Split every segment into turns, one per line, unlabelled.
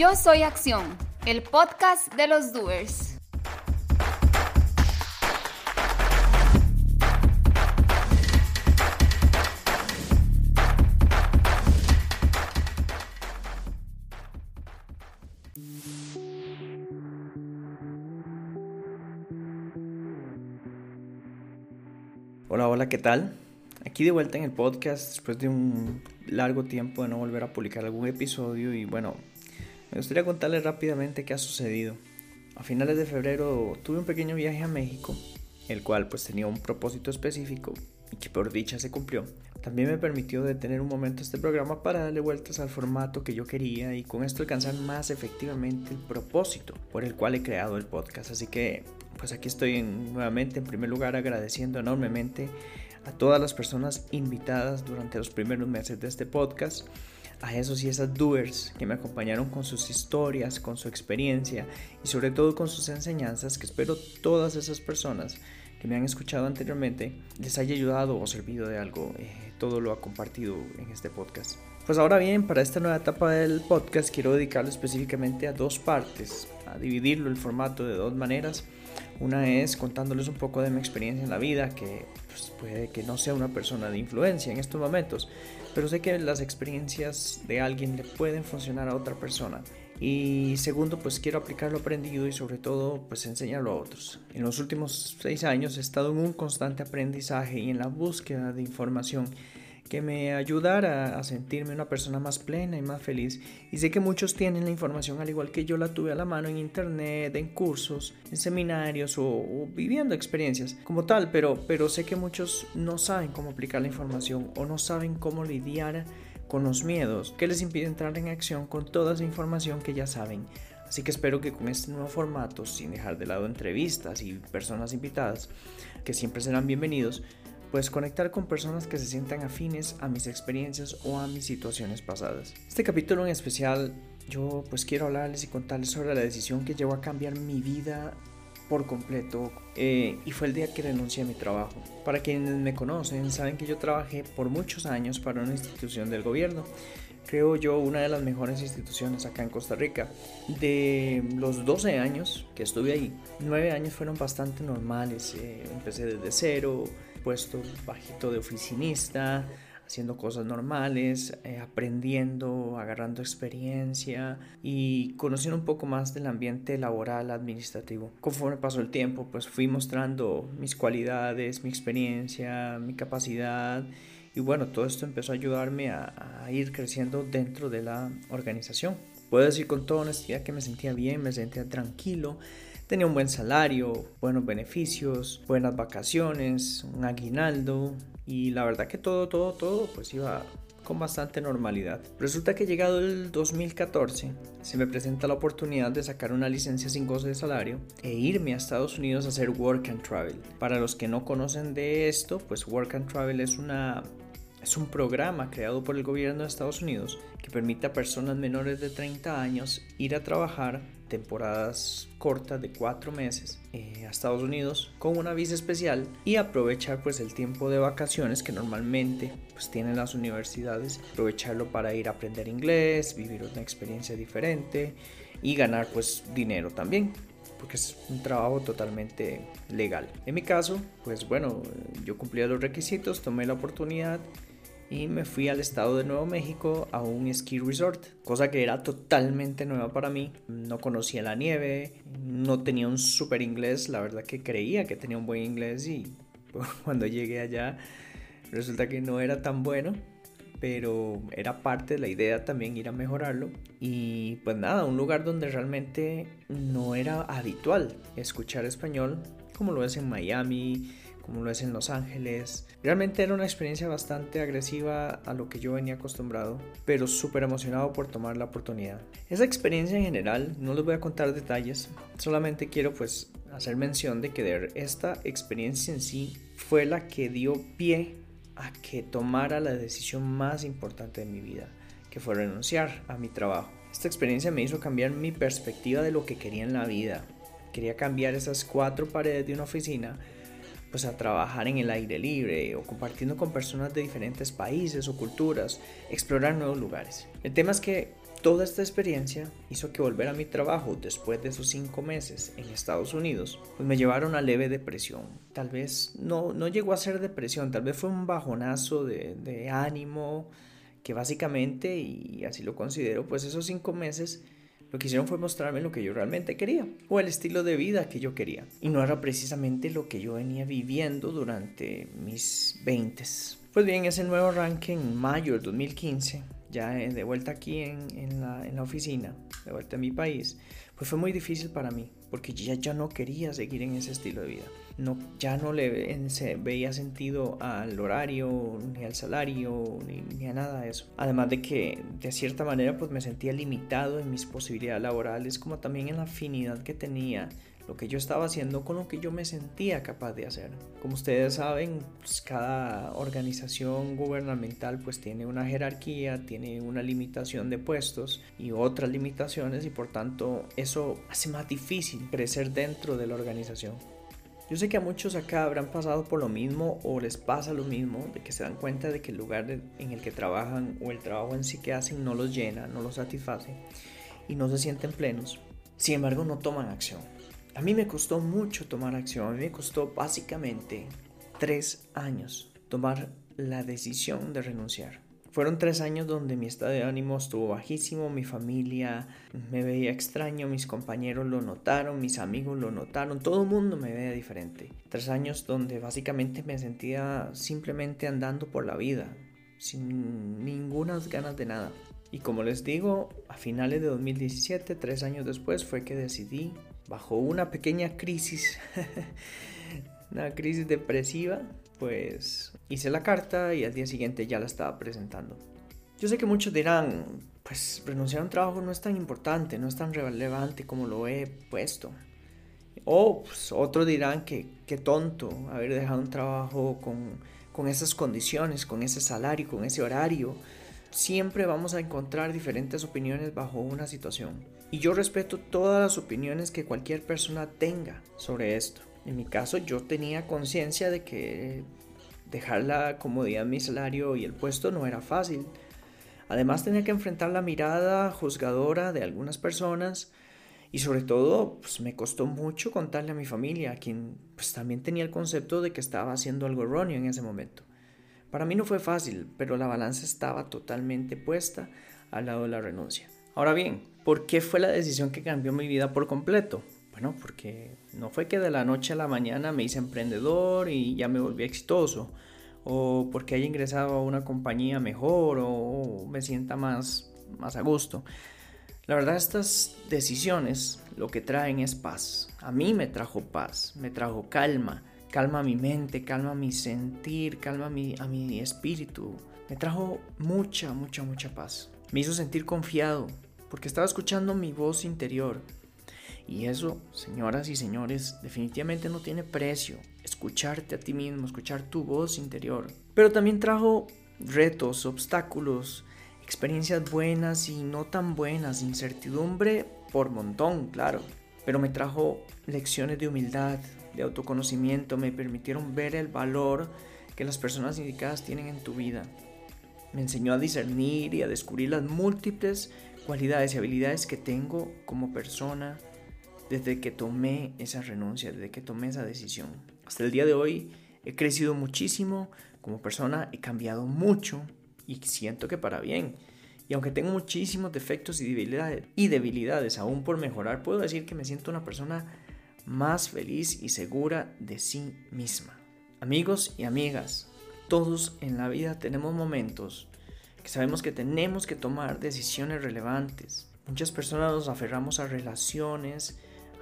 Yo soy Acción, el podcast de los doers.
Hola, hola, ¿qué tal? Aquí de vuelta en el podcast después de un largo tiempo de no volver a publicar algún episodio y bueno, me gustaría contarles rápidamente qué ha sucedido. A finales de febrero tuve un pequeño viaje a México, el cual pues tenía un propósito específico y que por dicha se cumplió. También me permitió detener un momento este programa para darle vueltas al formato que yo quería y con esto alcanzar más efectivamente el propósito por el cual he creado el podcast. Así que pues aquí estoy nuevamente en primer lugar agradeciendo enormemente a todas las personas invitadas durante los primeros meses de este podcast a esos y esas doers que me acompañaron con sus historias, con su experiencia y sobre todo con sus enseñanzas que espero todas esas personas que me han escuchado anteriormente les haya ayudado o servido de algo eh, todo lo ha compartido en este podcast. Pues ahora bien, para esta nueva etapa del podcast quiero dedicarlo específicamente a dos partes, a dividirlo el formato de dos maneras. Una es contándoles un poco de mi experiencia en la vida, que pues, puede que no sea una persona de influencia en estos momentos, pero sé que las experiencias de alguien le pueden funcionar a otra persona. Y segundo, pues quiero aplicar lo aprendido y sobre todo, pues enseñarlo a otros. En los últimos seis años he estado en un constante aprendizaje y en la búsqueda de información que me ayudara a sentirme una persona más plena y más feliz. Y sé que muchos tienen la información al igual que yo la tuve a la mano en internet, en cursos, en seminarios o, viviendo experiencias como tal, pero, pero sé que muchos no saben cómo aplicar la información o no saben cómo lidiar con los miedos que les impide entrar en acción con toda esa información que ya saben. Así que espero que con este nuevo formato, sin dejar de lado entrevistas y personas invitadas, que siempre serán bienvenidos, Puedes conectar con personas que se sientan afines a mis experiencias o a mis situaciones pasadas. Este capítulo en especial yo pues quiero hablarles y contarles sobre la decisión que llevó a cambiar mi vida por completo eh, y fue el día que renuncié a mi trabajo. Para quienes me conocen saben que yo trabajé por muchos años para una institución del gobierno creo yo, una de las mejores instituciones acá en Costa Rica. De los 12 años que estuve ahí, 9 años fueron bastante normales. Eh, empecé desde cero, puesto bajito de oficinista, haciendo cosas normales, eh, aprendiendo, agarrando experiencia y conociendo un poco más del ambiente laboral administrativo. Conforme pasó el tiempo, pues fui mostrando mis cualidades, mi experiencia, mi capacidad y bueno, todo esto empezó a ayudarme a ir creciendo dentro de la organización. Puedo decir con toda honestidad que me sentía bien, me sentía tranquilo, Tenía un buen salario, buenos beneficios, buenas vacaciones, un aguinaldo y la verdad que todo, todo, todo pues iba con bastante normalidad. Resulta que llegado el 2014 se me presenta la oportunidad de sacar una licencia sin goce de salario e irme a Estados Unidos a hacer Work and Travel. Para los que no conocen de esto, pues Work and Travel es una es un programa creado por el gobierno de Estados Unidos que permite a personas menores de 30 años ir a trabajar temporadas cortas de cuatro meses eh, a Estados Unidos con una visa especial y aprovechar pues el tiempo de vacaciones que normalmente pues tienen las universidades aprovecharlo para ir a aprender inglés vivir una experiencia diferente y ganar pues dinero también porque es un trabajo totalmente legal. En mi caso pues bueno yo cumplía los requisitos tomé la oportunidad y me fui al estado de Nuevo México a un ski resort, cosa que era totalmente nueva para mí. No conocía la nieve, no tenía un super inglés, la verdad que creía que tenía un buen inglés y cuando llegué allá resulta que no era tan bueno, pero era parte de la idea también ir a mejorarlo. Y pues nada, un lugar donde realmente no era habitual escuchar español como lo es en Miami, como lo es en Los Ángeles. Realmente era una experiencia bastante agresiva a lo que yo venía acostumbrado, pero súper emocionado por tomar la oportunidad. Esa experiencia en general, no les voy a contar detalles, solamente quiero pues hacer mención de que esta experiencia en sí fue la que dio pie a que tomara la decisión más importante de mi vida, que fue renunciar a mi trabajo. Esta experiencia me hizo cambiar mi perspectiva de lo que quería en la vida. Quería cambiar esas cuatro paredes de una oficina pues a trabajar en el aire libre o compartiendo con personas de diferentes países o culturas, explorar nuevos lugares. El tema es que Toda esta experiencia hizo que volver a mi trabajo después de esos cinco meses en Estados Unidos, pues me llevaron a leve depresión. Tal vez no, no llegó a ser depresión, tal vez fue un bajonazo de, de ánimo, que básicamente, y así lo considero, pues esos cinco meses lo que hicieron fue mostrarme lo que yo realmente quería o el estilo de vida que yo quería. Y no era precisamente lo que yo venía viviendo durante mis 20. Pues bien, ese nuevo arranque en mayo del 2015 ya de vuelta aquí en, la, oficina, de vuelta en mi país, pues fue muy difícil para mí, porque ya no quería seguir en ese estilo de vida. No, ya no le veía sentido al horario, ni al salario, ni, ni, a nada de eso. Además de que de cierta manera pues me sentía limitado en mis posibilidades laborales, como también en la afinidad que tenía lo que yo estaba haciendo con lo que yo me sentía capaz de hacer. Como ustedes saben, pues, cada organización gubernamental pues tiene una jerarquía, tiene una limitación de puestos y otras limitaciones y por tanto eso hace más difícil crecer dentro de la organización. Yo sé que a muchos acá habrán pasado por lo mismo o les pasa lo mismo, de que se dan cuenta de que el lugar en el que trabajan o el trabajo en sí que hacen no los llena, no los satisface y no se sienten plenos. Sin embargo, no toman acción. A mí me costó mucho tomar acción, a mí me costó básicamente tres años tomar la decisión de renunciar. Fueron tres años donde mi estado de ánimo estuvo bajísimo, mi familia me veía extraño, mis compañeros lo notaron, mis amigos lo notaron, todo el mundo me veía diferente. Tres años donde básicamente me sentía simplemente andando por la vida, sin ninguna ganas de nada. Y como les digo, a finales de 2017, tres años después, fue que decidí bajo una pequeña crisis, una crisis depresiva, pues hice la carta y al día siguiente ya la estaba presentando. Yo sé que muchos dirán, pues renunciar a un trabajo no es tan importante, no es tan relevante como lo he puesto. O pues, otros dirán que qué tonto haber dejado un trabajo con, con esas condiciones, con ese salario, con ese horario. Siempre vamos a encontrar diferentes opiniones bajo una situación. Y yo respeto todas las opiniones que cualquier persona tenga sobre esto. En mi caso yo tenía conciencia de que dejar la comodidad, mi salario y el puesto no era fácil. Además tenía que enfrentar la mirada juzgadora de algunas personas y sobre todo pues, me costó mucho contarle a mi familia, a quien pues, también tenía el concepto de que estaba haciendo algo erróneo en ese momento. Para mí no fue fácil, pero la balanza estaba totalmente puesta al lado de la renuncia. Ahora bien, ¿por qué fue la decisión que cambió mi vida por completo? Bueno, porque no fue que de la noche a la mañana me hice emprendedor y ya me volví exitoso, o porque haya ingresado a una compañía mejor o me sienta más, más a gusto. La verdad, estas decisiones lo que traen es paz. A mí me trajo paz, me trajo calma, calma a mi mente, calma a mi sentir, calma mi, a mi espíritu. Me trajo mucha, mucha, mucha paz. Me hizo sentir confiado porque estaba escuchando mi voz interior. Y eso, señoras y señores, definitivamente no tiene precio. Escucharte a ti mismo, escuchar tu voz interior. Pero también trajo retos, obstáculos, experiencias buenas y no tan buenas, incertidumbre por montón, claro. Pero me trajo lecciones de humildad, de autoconocimiento, me permitieron ver el valor que las personas indicadas tienen en tu vida. Me enseñó a discernir y a descubrir las múltiples cualidades y habilidades que tengo como persona desde que tomé esa renuncia, desde que tomé esa decisión. Hasta el día de hoy he crecido muchísimo como persona, he cambiado mucho y siento que para bien. Y aunque tengo muchísimos defectos y debilidades, y debilidades aún por mejorar, puedo decir que me siento una persona más feliz y segura de sí misma. Amigos y amigas, todos en la vida tenemos momentos que sabemos que tenemos que tomar decisiones relevantes. Muchas personas nos aferramos a relaciones,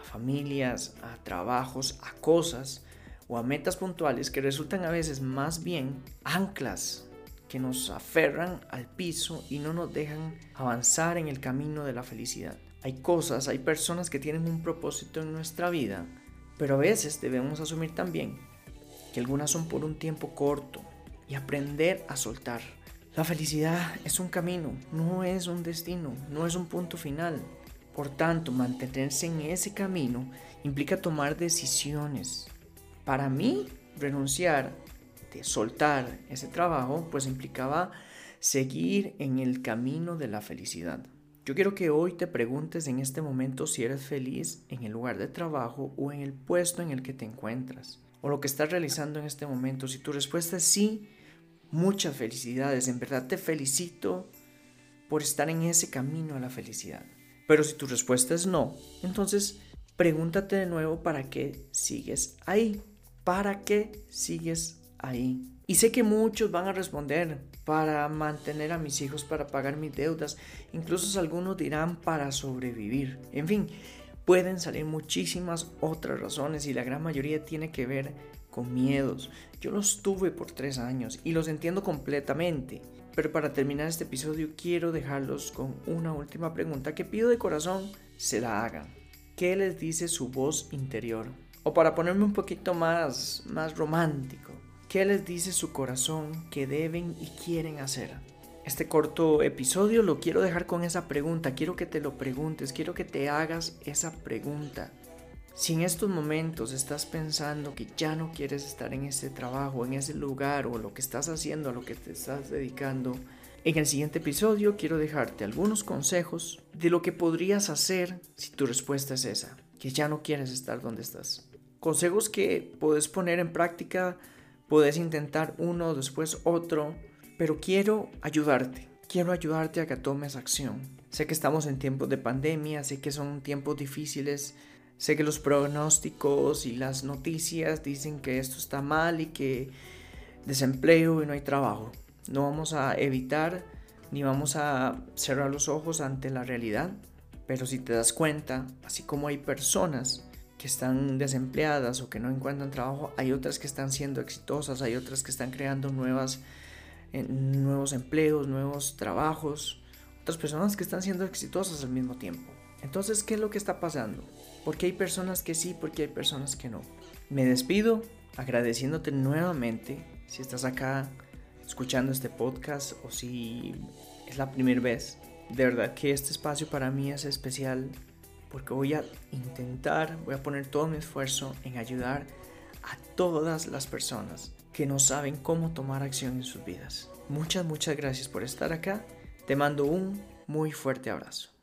familias, a trabajos, a cosas o a metas puntuales que resultan a veces más bien anclas que nos aferran al piso y no nos dejan avanzar en el camino de la felicidad. Hay cosas, hay personas que tienen un propósito en nuestra vida, pero a veces debemos asumir también que algunas son por un tiempo corto, y aprender a soltar. La felicidad es un camino, no es un destino, no es un punto final. Por tanto, mantenerse en ese camino implica tomar decisiones. Para mí, renunciar, de soltar ese trabajo, pues implicaba seguir en el camino de la felicidad. Yo quiero que hoy te preguntes en este momento si eres feliz en el lugar de trabajo o en el puesto en el que te encuentras o lo que estás realizando en este momento. Si tu respuesta es sí, muchas felicidades. En verdad te felicito por estar en ese camino a la felicidad. Pero si tu respuesta es no, entonces pregúntate de nuevo para qué sigues ahí. ¿Para qué sigues ahí? Y sé que muchos van a responder para mantener a mis hijos, para pagar mis deudas, incluso algunos dirán para sobrevivir. En fin, pueden salir muchísimas otras razones y la gran mayoría tiene que ver con miedos. Yo los tuve por tres años y los entiendo completamente. Pero para terminar este episodio quiero dejarlos con una última pregunta que pido de corazón se la hagan. ¿Qué les dice su voz interior? O para ponerme un poquito más, más romántico, ¿qué les dice su corazón que deben y quieren hacer? Este corto episodio lo quiero dejar con esa pregunta, quiero que te lo preguntes, quiero que te hagas esa pregunta. Si en estos momentos estás pensando que ya no quieres estar en ese trabajo, en ese lugar o lo que estás haciendo, a lo que te estás dedicando, en el siguiente episodio quiero dejarte algunos consejos de lo que podrías hacer si tu respuesta es esa, que ya no quieres estar donde estás. Consejos que puedes poner en práctica, puedes intentar uno, después otro, pero quiero ayudarte. Quiero ayudarte a que tomes acción. Sé que estamos en tiempos de pandemia, sé que son tiempos difíciles, sé que los pronósticos y las noticias dicen que esto está mal y que desempleo y no hay trabajo. No vamos a evitar ni vamos a cerrar los ojos ante la realidad, pero si te das cuenta, así como hay personas que están desempleadas o que no encuentran trabajo, hay otras que están siendo exitosas, hay otras que están creando nuevas, eh, nuevos empleos, nuevos trabajos, otras personas que están siendo exitosas al mismo tiempo. Entonces, ¿qué es lo que está pasando? Porque hay personas que sí, porque hay personas que no. Me despido agradeciéndote nuevamente si estás acá escuchando este podcast o si es la primera vez. De verdad que este espacio para mí es especial porque voy a intentar, voy a poner todo mi esfuerzo en ayudar a todas las personas que no saben cómo tomar acción en sus vidas. Muchas, muchas gracias por estar acá. Te mando un muy fuerte abrazo.